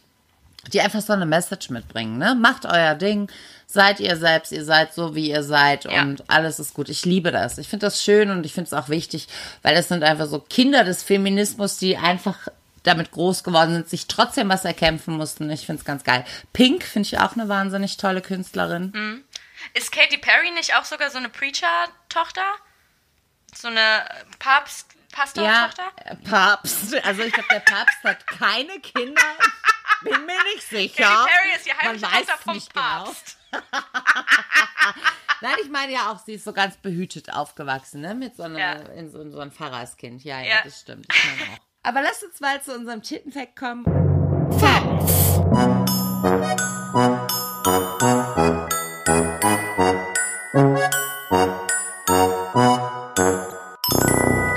die einfach so eine Message mitbringen, ne? Macht euer Ding, seid ihr selbst, ihr seid so, wie ihr seid Ja. und alles ist gut. Ich liebe das. Ich finde das schön und ich finde es auch wichtig, weil es sind einfach so Kinder des Feminismus, die einfach damit groß geworden sind, sich trotzdem was erkämpfen mussten. Ich finde es ganz geil. Pink finde ich auch eine wahnsinnig tolle Künstlerin. Mhm. Ist Katy Perry nicht auch sogar so eine Preacher-Tochter? So eine Papst, Ja, Pastor-Tochter? äh, Papst. Also ich glaube, der Papst hat keine Kinder. Ich bin mir nicht sicher. Katy Perry ist die Man heimliche weiß Tochter vom nicht genau. Papst. Nein, ich meine ja auch, sie ist so ganz behütet aufgewachsen, ne? Mit so, einer, Ja. in so, in so ein Pfarrerskind. Ja, ja, Ja. das stimmt. Ich meine auch. Aber lass uns mal zu unserem Tittenfact kommen.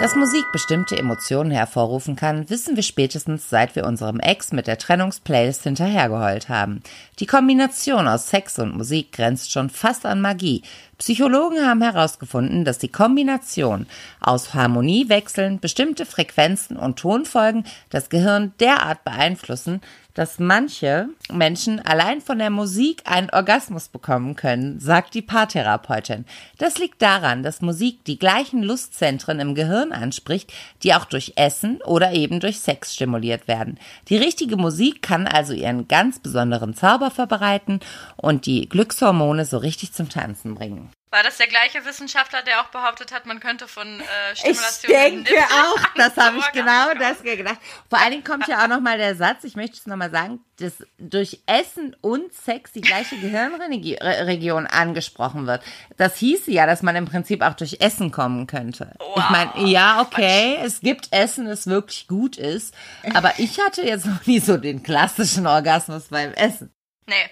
Dass Musik bestimmte Emotionen hervorrufen kann, wissen wir spätestens seit wir unserem Ex mit der Trennungsplaylist hinterhergeheult haben. Die Kombination aus Sex und Musik grenzt schon fast an Magie. Psychologen haben herausgefunden, dass die Kombination aus Harmoniewechseln, bestimmte Frequenzen und Tonfolgen das Gehirn derart beeinflussen, dass manche Menschen allein von der Musik einen Orgasmus bekommen können, sagt die Paartherapeutin. Das liegt daran, dass Musik die gleichen Lustzentren im Gehirn anspricht, die auch durch Essen oder eben durch Sex stimuliert werden. Die richtige Musik kann also ihren ganz besonderen Zauber verbreiten und die Glückshormone so richtig zum Tanzen bringen. War das der gleiche Wissenschaftler, der auch behauptet hat, man könnte von äh, Ich Stimulation denke im auch, das habe ich genau das gedacht. Vor allen Dingen kommt ja auch nochmal der Satz, ich möchte es nochmal sagen, dass durch Essen und Sex die gleiche Gehirnregion angesprochen wird. Das hieße ja, dass man im Prinzip auch durch Essen kommen könnte. Ich meine, ja, okay, es gibt Essen, das wirklich gut ist, aber ich hatte jetzt noch nie so den klassischen Orgasmus beim Essen. Nee.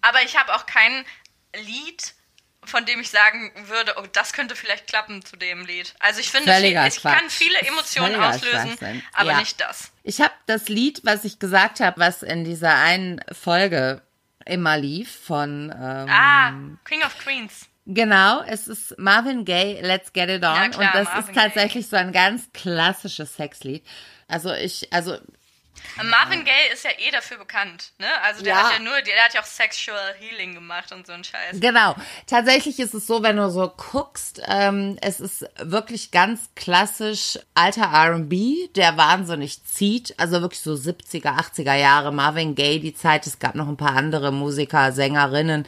Aber ich habe auch kein Lied, von dem ich sagen würde, oh, das könnte vielleicht klappen zu dem Lied. Also ich finde, Völliger ich kann Quatsch. viele Emotionen Völliger auslösen, Schwachsinn. aber Ja. nicht das. Ich habe das Lied, was ich gesagt habe, was in dieser einen Folge immer lief von ähm, Ah, King of Queens. Genau, es ist Marvin Gaye, Let's Get It On. Ja, klar, und das Marvin ist tatsächlich so ein ganz klassisches Sexlied. Also ich, also Marvin Gaye ist ja eh dafür bekannt, ne? Also der Ja. hat ja nur, der hat ja auch Sexual Healing gemacht und so ein Scheiß. Genau. Tatsächlich ist es so, wenn du so guckst, ähm, es ist wirklich ganz klassisch alter R&B, der wahnsinnig zieht. Also wirklich so 70er, 80er Jahre, Marvin Gaye, die Zeit. Es gab noch ein paar andere Musiker, Sängerinnen,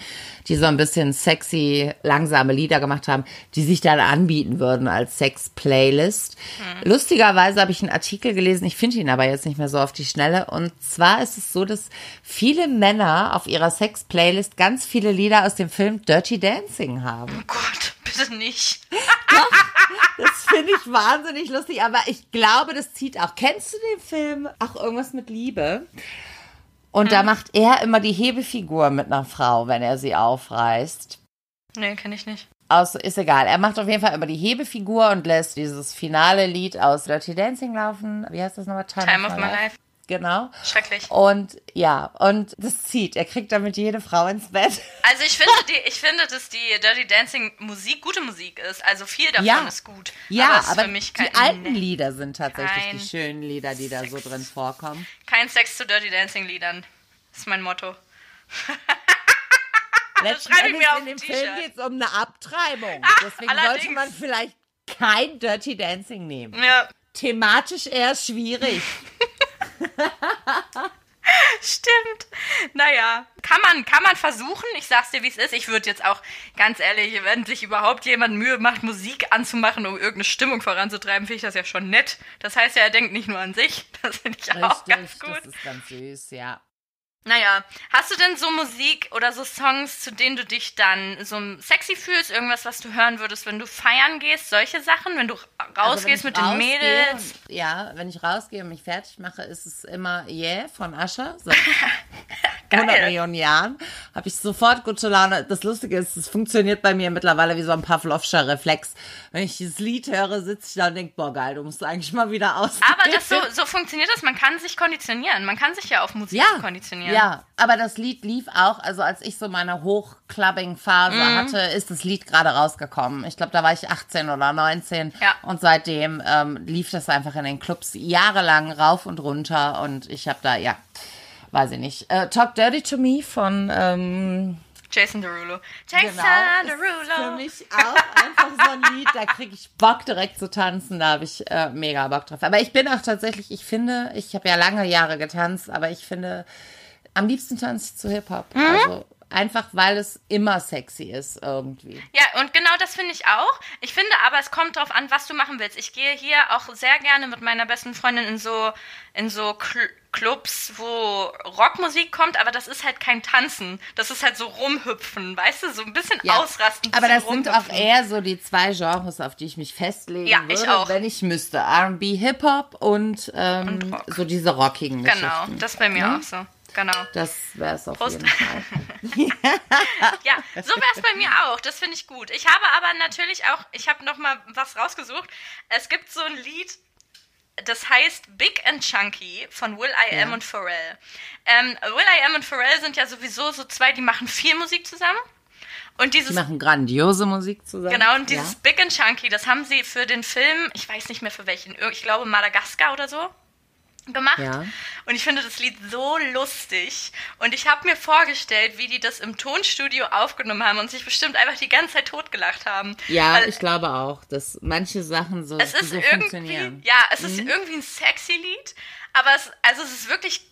die so ein bisschen sexy, langsame Lieder gemacht haben, die sich dann anbieten würden als Sex-Playlist. Lustigerweise habe ich einen Artikel gelesen, ich finde ihn aber jetzt nicht mehr so auf die Schnelle. Und zwar ist es so, dass viele Männer auf ihrer Sex-Playlist ganz viele Lieder aus dem Film Dirty Dancing haben. Oh Gott, bitte nicht. Das finde ich wahnsinnig lustig, aber ich glaube, das zieht auch. Kennst du den Film? Ach, irgendwas mit Liebe. Und da macht er immer die Hebefigur mit einer Frau, wenn er sie aufreißt. Nee, kenne ich nicht. Aus, ist egal. Er macht auf jeden Fall immer die Hebefigur und lässt dieses finale Lied aus Dirty Dancing laufen. Wie heißt das nochmal? Time of my life. Genau. Schrecklich. Und ja, und das zieht. Er kriegt damit jede Frau ins Bett. Also ich finde, die, ich finde, dass die Dirty Dancing Musik gute Musik ist. Also viel davon Ja. ist gut. Ja, aber, aber für mich kein, die alten Lieder sind tatsächlich die schönen Lieder, die da so Sex. drin vorkommen. kein Sex zu Dirty Dancing Liedern. Das ist mein Motto. Letzten schreibe ich Endes mir auf in dem Film geht es um eine Abtreibung. Deswegen allerdings. sollte man vielleicht kein Dirty Dancing nehmen. Ja, Thematisch eher schwierig. stimmt. Naja, kann man, kann man versuchen. Ich sag's dir, wie es ist. Ich würde jetzt auch, ganz ehrlich, wenn sich überhaupt jemand Mühe macht, Musik anzumachen, um irgendeine Stimmung voranzutreiben, finde ich das ja schon nett. Das heißt ja, er denkt nicht nur an sich. Das finde ich auch ganz gut. das ist ganz süß, ja. Naja, hast du denn so Musik oder so Songs, zu denen du dich dann so sexy fühlst? Irgendwas, was du hören würdest, wenn du feiern gehst? Solche Sachen? Wenn du Also, wenn rausgehst mit den rausgehe Mädels? Und, ja, wenn ich rausgehe und mich fertig mache, ist es immer Yeah von Ascher. So. 100 Millionen Jahren habe ich sofort gute Laune. Das Lustige ist, es funktioniert bei mir mittlerweile wie so ein Pavlovscher Reflex. Wenn ich das Lied höre, sitze ich da und denke, boah geil, du musst eigentlich mal wieder aus. Aber das so, so funktioniert das. Man kann sich konditionieren. Man kann sich ja auf Musik ja, konditionieren. ja, aber das Lied lief auch, also als ich so meine Hochclubbing-Phase Mhm. hatte, ist das Lied gerade rausgekommen. Ich glaube, da war ich 18 oder 19 Ja. und seitdem ähm, lief das einfach in den Clubs jahrelang rauf und runter und ich habe da, ja, weiß ich nicht, äh, Talk Dirty to Me von, ähm, Jason Derulo. Jason genau, ist für Derulo. mich auch einfach so ein Lied, da kriege ich Bock direkt zu tanzen, da habe ich äh, mega Bock drauf. Aber ich bin auch tatsächlich, ich finde, ich habe ja lange Jahre getanzt, aber ich finde, am liebsten tanze ich zu Hip-Hop. Mhm. Also einfach, weil es immer sexy ist irgendwie. Ja, und genau das finde ich auch. Ich finde aber, es kommt drauf an, was du machen willst. Ich gehe hier auch sehr gerne mit meiner besten Freundin in so, in so Cl Clubs, wo Rockmusik kommt, aber das ist halt kein Tanzen. Das ist halt so rumhüpfen, weißt du? So ein bisschen ausrasten. Aber bisschen das sind auch rumhüpfen. eher so die zwei Genres, auf die ich mich festlegen Ja, würde, ich auch. wenn ich müsste. R&B, Hip-Hop und, ähm, Und so diese rockigen Genau, das bei mir Ne? auch so. Genau. Das wäre es auf Prost. jeden Fall. Ja, so wäre es bei mir auch. Das finde ich gut. Ich habe aber natürlich auch, ich habe noch mal was rausgesucht. Es gibt so ein Lied, das heißt Big and Chunky von Will I Am Ja. und Pharrell. Ähm, Will I Am und Pharrell sind ja sowieso so zwei, die machen viel Musik zusammen. Und Die dieses machen grandiose Musik zusammen. Genau, und dieses Ja. Big and Chunky, das haben sie für den Film, ich weiß nicht mehr für welchen, ich glaube Madagaskar oder so, gemacht. Ja. Und ich finde das Lied so lustig. Und ich habe mir vorgestellt, wie die das im Tonstudio aufgenommen haben und sich bestimmt einfach die ganze Zeit totgelacht haben. Ja, Weil ich glaube auch, dass manche Sachen so, es ist so irgendwie. Mhm. ja, es ist irgendwie ein sexy Lied, aber es, also es ist wirklich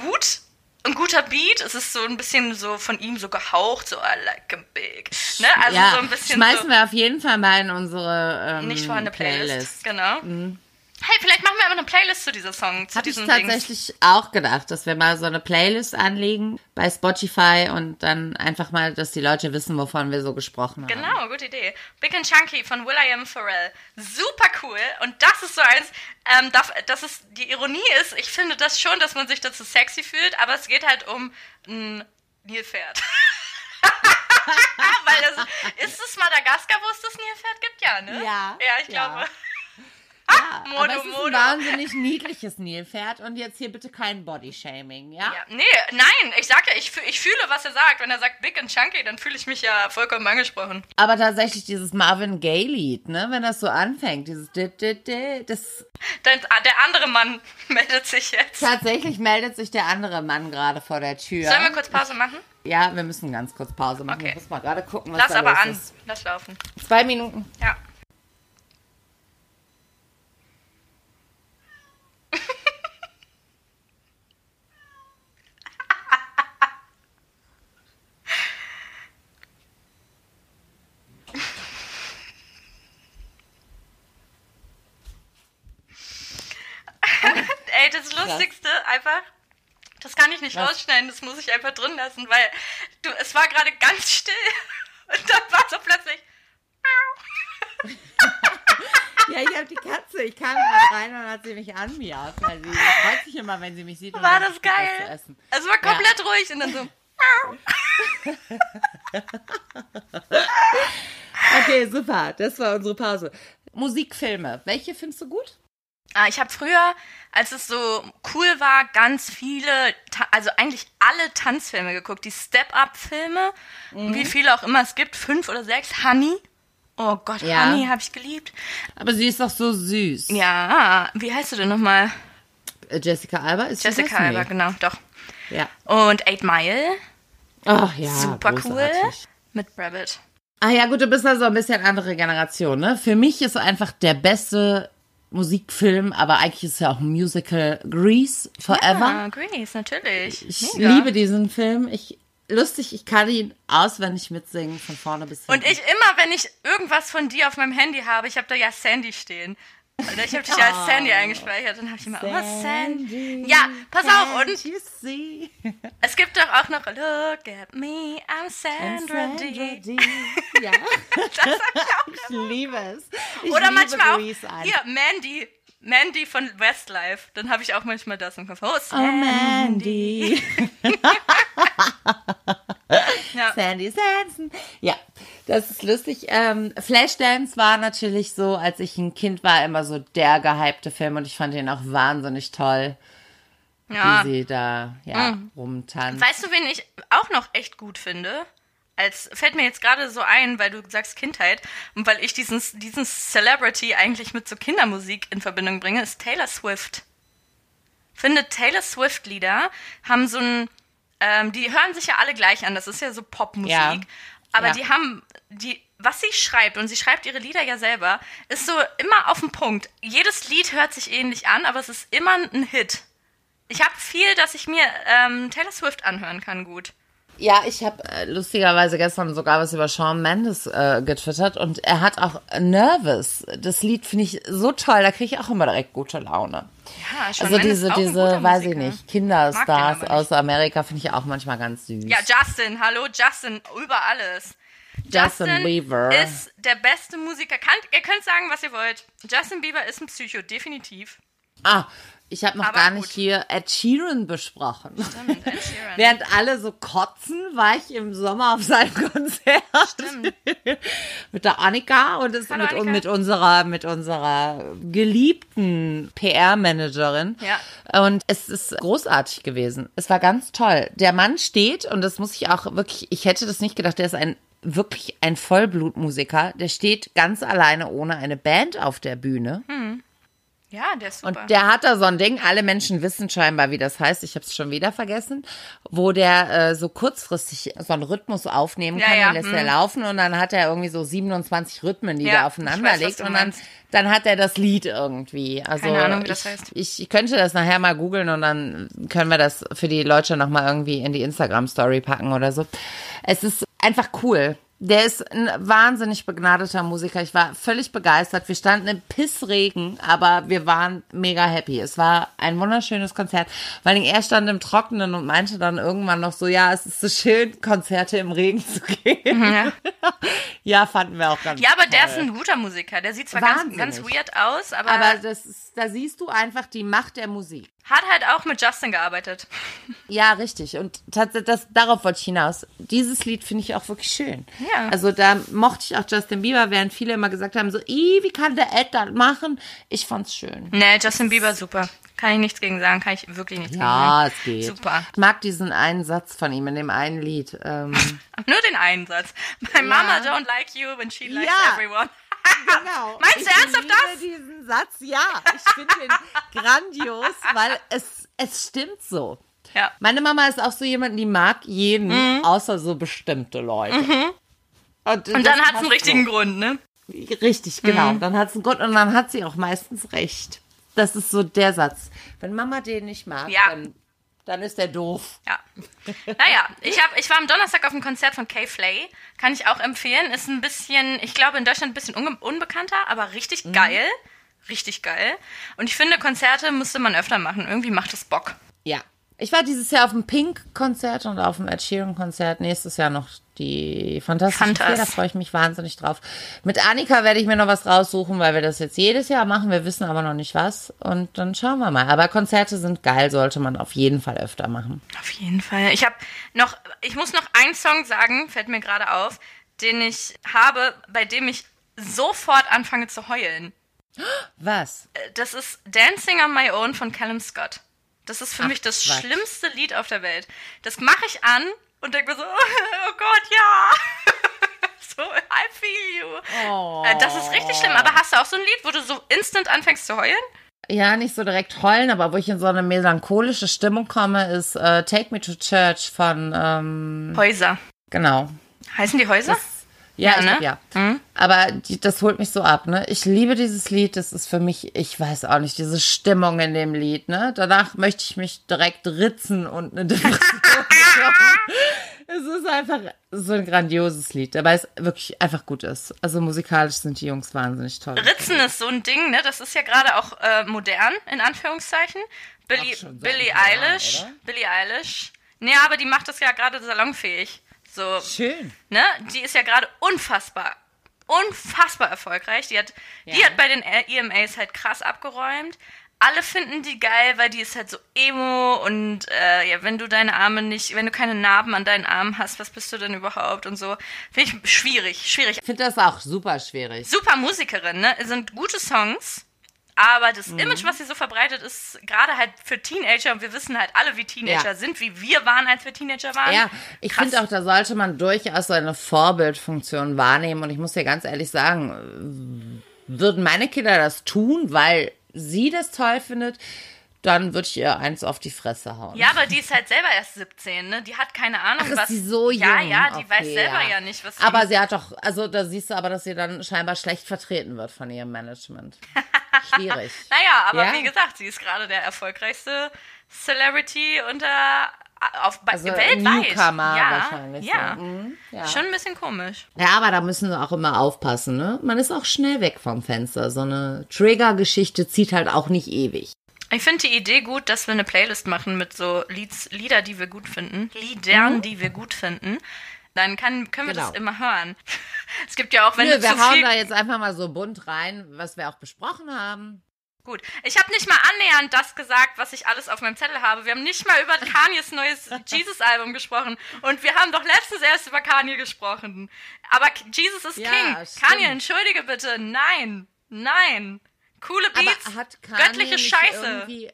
gut. Ein guter Beat, es ist so ein bisschen so von ihm so gehaucht, so I like a big. Ne? Also ja, so ein bisschen schmeißen so, wir auf jeden Fall mal in unsere ähm, nicht vorhandene Playlist. Playlist. Genau. Hey, vielleicht machen wir aber eine Playlist zu dieser Song, zu Habe ich diesem tatsächlich auch gedacht, dass wir mal so eine Playlist anlegen bei Spotify und dann einfach mal, dass die Leute wissen, wovon wir so gesprochen haben. Genau, gute Idee. Big and Chunky von Will I Am Pharrell. Super cool. Und das ist so eins, ähm, das, das ist, die Ironie ist, ich finde das schon, dass man sich dazu sexy fühlt, aber es geht halt um ein Nilpferd. Weil das ist es Madagaskar, wo es das Nilpferd gibt, ja, ne? Ja, Ja, ich ja. glaube. Ja, Modo, aber es ist ein wahnsinnig niedliches Nilpferd und jetzt hier bitte kein Bodyshaming, ja? Ja, nee, nein, ich sag ja, ich, ich fühle, was er sagt. Wenn er sagt big and chunky, dann fühle ich mich ja vollkommen angesprochen. Aber tatsächlich dieses Marvin Gaye-Lied, ne, wenn das so anfängt, dieses dit, dit, dit, das Dann, ah, der andere Mann meldet sich jetzt. tatsächlich meldet sich der andere Mann gerade vor der Tür. Sollen wir kurz Pause machen? ja, wir müssen ganz kurz Pause machen. Okay. Ich muss mal gerade gucken, was Lass da aber los an. ist. Lass laufen. Zwei Minuten. Ja. Ey, das Lustigste einfach, das kann ich nicht Was? rausschneiden, das muss ich einfach drin lassen, weil du, es war gerade ganz still und dann war so plötzlich. Ja, ich habe die Katze. Ich kam gerade rein und hat sie mich anmiaut, weil sie freut sich immer, wenn sie mich sieht. Und War dann das geil? essen. Es war komplett ruhig und dann so. Okay, super. Das war unsere Pause. Musikfilme. Welche findest du gut? Ah, ich habe früher, als es so cool war, ganz viele, also eigentlich alle Tanzfilme geguckt. Die Step-Up-Filme, Mhm. wie viele auch immer es gibt, fünf oder sechs. Honey. Oh Gott, Ja. Honey habe ich geliebt. Aber sie ist doch so süß. Ja, wie heißt du denn nochmal? Äh, Jessica Alba ist Jessica? Alba, genau, doch. Ja. Und Eight Mile, Ach ja, super cool. großartig. Mit Rabbit. Ah ja, gut, du bist also ein bisschen andere Generation, ne? Für mich ist einfach der beste Musikfilm, aber eigentlich ist es ja auch ein Musical Grease Forever. Ah, Grease, natürlich. Ich Mega. liebe diesen Film. Ich lustig, ich kann ihn auswendig mitsingen von vorne bis hinten. Und ich immer, wenn ich irgendwas von dir auf meinem Handy habe, ich habe da ja Sandy stehen. Oder ich habe dich ja als Sandy eingespeichert, dann habe ich immer, oh Sandy. Ja, pass auf, und you see? es gibt doch auch noch Look at me, I'm Sandra, D. D. Ja, Das hab ich auch. ich liebe es. Ich Oder liebe manchmal auch, hier, Mandy. Mandy von Westlife. Dann habe ich auch manchmal das im Kopf. Oh, Oh, Sandy. Mandy. Ja. Sandy Sanson. Ja, das ist lustig. Ähm, Flashdance war natürlich so, als ich ein Kind war, immer so der gehypte Film und ich fand ihn auch wahnsinnig toll, ja. wie sie da ja, rumtanzt. Weißt du, wen ich auch noch echt gut finde? Als fällt mir jetzt gerade so ein, weil du sagst Kindheit und weil ich diesen, diesen Celebrity eigentlich mit so Kindermusik in Verbindung bringe, ist Taylor Swift. Finde Taylor Swift Lieder haben so ein, ähm, die hören sich ja alle gleich an. Das ist ja so Popmusik, Ja. aber Ja. die haben die was sie schreibt, und sie schreibt ihre Lieder ja selber, ist so immer auf den Punkt. Jedes Lied hört sich ähnlich an, aber es ist immer ein Hit. Ich habe viel, dass ich mir ähm, Taylor Swift anhören kann, gut. Ja, ich habe äh, lustigerweise gestern sogar was über Shawn Mendes äh, getwittert und er hat auch Nervous. Das Lied finde ich so toll, da kriege ich auch immer direkt gute Laune. Ja, Shawn Also Mendes diese, diese, weiß ich Musiker. nicht, Kinderstars aus Amerika finde ich auch manchmal ganz süß. Ja, Justin, hallo, Justin, über alles. Justin Bieber. ist der beste Musiker. Kann, ihr könnt sagen, was ihr wollt. Justin Bieber ist ein Psycho, definitiv. Ah, ich habe noch Aber gar nicht gut. hier Ed Sheeran besprochen. Stimmt, Ed Sheeran. Während alle so kotzen, war ich im Sommer auf seinem Konzert. Stimmt. mit der Annika und es Hallo, mit, Annika. mit unserer mit unserer geliebten PR-Managerin. Ja. Und es ist großartig gewesen. Es war ganz toll. Der Mann steht und das muss ich auch wirklich. Ich hätte das nicht gedacht. Der ist ein wirklich ein Vollblutmusiker. Der steht ganz alleine ohne eine Band auf der Bühne. Ja, der ist super. Und der hat da so ein Ding, alle Menschen wissen scheinbar, wie das heißt, ich habe es schon wieder vergessen, wo der äh, so kurzfristig so einen Rhythmus aufnehmen Ja, kann, ja, den lässt hm. er laufen und dann hat er irgendwie so 27 Rhythmen, die Ja, ich aufeinander weiß, legt und dann, dann hat er das Lied irgendwie. Also Keine Ahnung, wie das ich, heißt. Ich, ich könnte das nachher mal googeln und dann können wir das für die Leute nochmal irgendwie in die Instagram-Story packen oder so. Es ist einfach cool. Der ist ein wahnsinnig begnadeter Musiker. Ich war völlig begeistert. Wir standen im Pissregen, aber wir waren mega happy. Es war ein wunderschönes Konzert. Vor allem er stand im Trockenen und meinte dann irgendwann noch so, ja, es ist so schön, Konzerte im Regen zu gehen. Ja. ja, fanden wir auch ganz ja, aber der toll. ist ein guter Musiker. Der sieht zwar ganz, Wahnsinnig. ganz weird aus, aber, Aber das ist, da siehst du einfach die Macht der Musik. Hat halt auch mit Justin gearbeitet. Ja, richtig. Und tatsächlich, das, darauf wollte ich hinaus. Dieses Lied finde ich auch wirklich schön. Ja. Also da mochte ich auch Justin Bieber, während viele immer gesagt haben, so, "Ih, wie kann der Ed das machen? Ich fand's schön. Nee, Justin Bieber super. Kann ich nichts gegen sagen, kann ich wirklich nichts Ja, gegen es geht. sagen. Super. Ich mag diesen einen Satz von ihm in dem einen Lied. Ähm, Nur den einen Satz. My mama don't like you when she likes Ja. everyone. genau. Meinst du ich ernsthaft liebe das? diesen Satz, ja. Ich finde ihn grandios, weil es, es stimmt so. Ja. Meine Mama ist auch so jemand, die mag jeden, außer so bestimmte Leute. Mhm. Und dann hat es einen richtigen Grund, ne? So. Richtig, genau. Mhm. Dann hat es einen Grund und dann hat sie auch meistens recht. Das ist so der Satz. Wenn Mama den nicht mag, Ja. dann, dann ist der doof. Ja. Naja, ich, hab, ich war am Donnerstag auf einem Konzert von Kay Flay. Kann ich auch empfehlen. Ist ein bisschen, ich glaube in Deutschland ein bisschen unbekannter, aber richtig Mhm. geil. Richtig geil. Und ich finde, Konzerte müsste man öfter machen. Irgendwie macht es Bock. Ja. Ich war dieses Jahr auf dem Pink-Konzert und auf dem Ed Sheeran-Konzert. Nächstes Jahr noch die Fantastischen Fantas. Vier. Da freue ich mich wahnsinnig drauf. Mit Annika werde ich mir noch was raussuchen, weil wir das jetzt jedes Jahr machen. Wir wissen aber noch nicht was. Und dann schauen wir mal. Aber Konzerte sind geil, sollte man auf jeden Fall öfter machen. Auf jeden Fall. Ich habe noch, ich muss noch einen Song sagen, fällt mir gerade auf, den ich habe, bei dem ich sofort anfange zu heulen. Was? Äh, Das ist Dancing on My Own von Callum Scott. Das ist für mich das Quatsch. schlimmste Lied auf der Welt. Das mache ich an und denke mir so, oh Gott, ja. so, I feel you. Oh. Das ist richtig schlimm. Aber hast du auch so ein Lied, wo du so instant anfängst zu heulen? Ja, nicht so direkt heulen, aber wo ich in so eine melancholische Stimmung komme, ist äh, Take Me to Church von, ähm, Häuser. genau. Heißen die Häuser? Ja, Ja, ne? glaub, ja. Aber die, das holt mich so ab, ne? Ich liebe dieses Lied. Das ist für mich, ich weiß auch nicht, diese Stimmung in dem Lied, ne? Danach möchte ich mich direkt ritzen und eine Depression. Es ist einfach so ein grandioses Lied, aber es wirklich einfach gut ist. Also musikalisch sind die Jungs wahnsinnig toll. Ritzen ist so ein Ding, ne? Das ist ja gerade auch äh, modern, in Anführungszeichen. Billie, Billie Jahren, Eilish. oder? Billie Eilish. Nee, aber die macht das ja gerade salonfähig. So, Schön. ne? Die ist ja gerade unfassbar, unfassbar erfolgreich. Die hat, die Ja. hat bei den EMAs halt krass abgeräumt. Alle finden die geil, weil die ist halt so emo und äh, ja, wenn du deine Arme nicht, wenn du keine Narben an deinen Armen hast, was bist du denn überhaupt und so. Finde ich schwierig, schwierig. Ich finde das auch super schwierig. Super Musikerin, ne? Es sind gute Songs, aber das Mhm. Image, was sie so verbreitet, ist gerade halt für Teenager und wir wissen halt alle, wie Teenager Ja. sind, wie wir waren, als wir Teenager waren. Ja, ich finde auch, da sollte man durchaus so eine Vorbildfunktion wahrnehmen. Und ich muss dir ganz ehrlich sagen, würden meine Kinder das tun, weil sie das toll findet, dann würde ich ihr eins auf die Fresse hauen. Ja, aber die ist halt selber erst 17, ne? Die hat keine Ahnung, Ach, was. ist sie so jung? Ja, ja, die Okay, weiß selber ja. nicht, was sie. Aber sie hat doch, also da siehst du aber, dass sie dann scheinbar schlecht vertreten wird von ihrem Management. Schwierig. naja, aber Ja. wie gesagt, sie ist gerade der erfolgreichste Celebrity unter. Auf, Also weltweit. Newcomer ja, wahrscheinlich. Ja. So. Mhm, ja. Schon ein bisschen komisch. Ja, aber da müssen wir auch immer aufpassen, ne? Man ist auch schnell weg vom Fenster. So eine Trigger-Geschichte zieht halt auch nicht ewig. Ich finde die Idee gut, dass wir eine Playlist machen mit so Lieds, Lieder, die wir gut finden. Liedern, die wir gut finden. Dann kann, können wir Mhm. Genau. das immer hören. Es gibt ja auch, wenn Nö, du wir zu hauen viel... da jetzt einfach mal so bunt rein, was wir auch besprochen haben. Gut. Ich habe nicht mal annähernd das gesagt, was ich alles auf meinem Zettel habe. Wir haben nicht mal über Kanyes neues Jesus-Album gesprochen. Und wir haben doch letztens erst über Kanye gesprochen. Aber Jesus ist Ja, King. stimmt. Kanye, entschuldige bitte. Nein. Nein. Coole Beats. Aber hat Kanye göttliche nicht Scheiße. irgendwie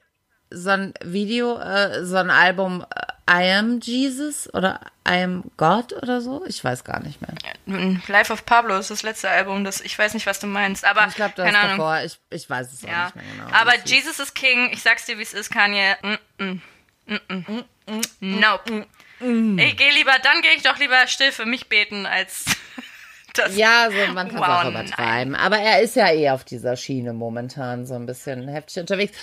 so ein Video, äh, so ein Album äh, I Am Jesus oder I Am God oder so? Ich weiß gar nicht mehr. Life of Pablo ist das letzte Album, das ich weiß nicht, was du meinst, aber Ich glaube, das keine ist Ahnung. davor. Ich, ich weiß es Ja. nicht mehr genau. aber. Jesus is King, ich sag's dir, wie es ist, Kanye. -mm. Mm -mm. Nope. Ich gehe lieber, dann gehe ich doch lieber still für mich beten, als das. Ja, so, man kann es Wow, auch übertreiben. Aber er ist ja eh auf dieser Schiene momentan so ein bisschen heftig unterwegs.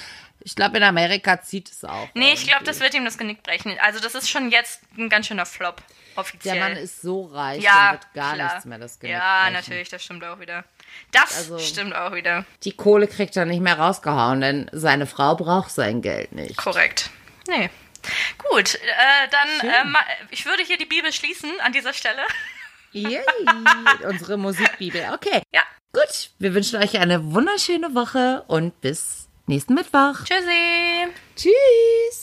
Ich glaube, in Amerika zieht es auch. Nee, ich glaube, irgendwie. das wird ihm das Genick brechen. Also das ist schon jetzt ein ganz schöner Flop, offiziell. Der Mann ist so reich, ja, wird gar klar. nichts mehr das Genick Ja, brechen. natürlich, das stimmt auch wieder. Das Also- stimmt auch wieder. Die Kohle kriegt er nicht mehr rausgehauen, denn seine Frau braucht sein Geld nicht. Korrekt. Nee. Gut, äh, dann, äh, ich würde hier die Bibel schließen an dieser Stelle. Yay, unsere Musikbibel. Okay, Ja, gut. Wir wünschen euch eine wunderschöne Woche und bis nächsten Mittwoch. Tschüssi. Tschüss.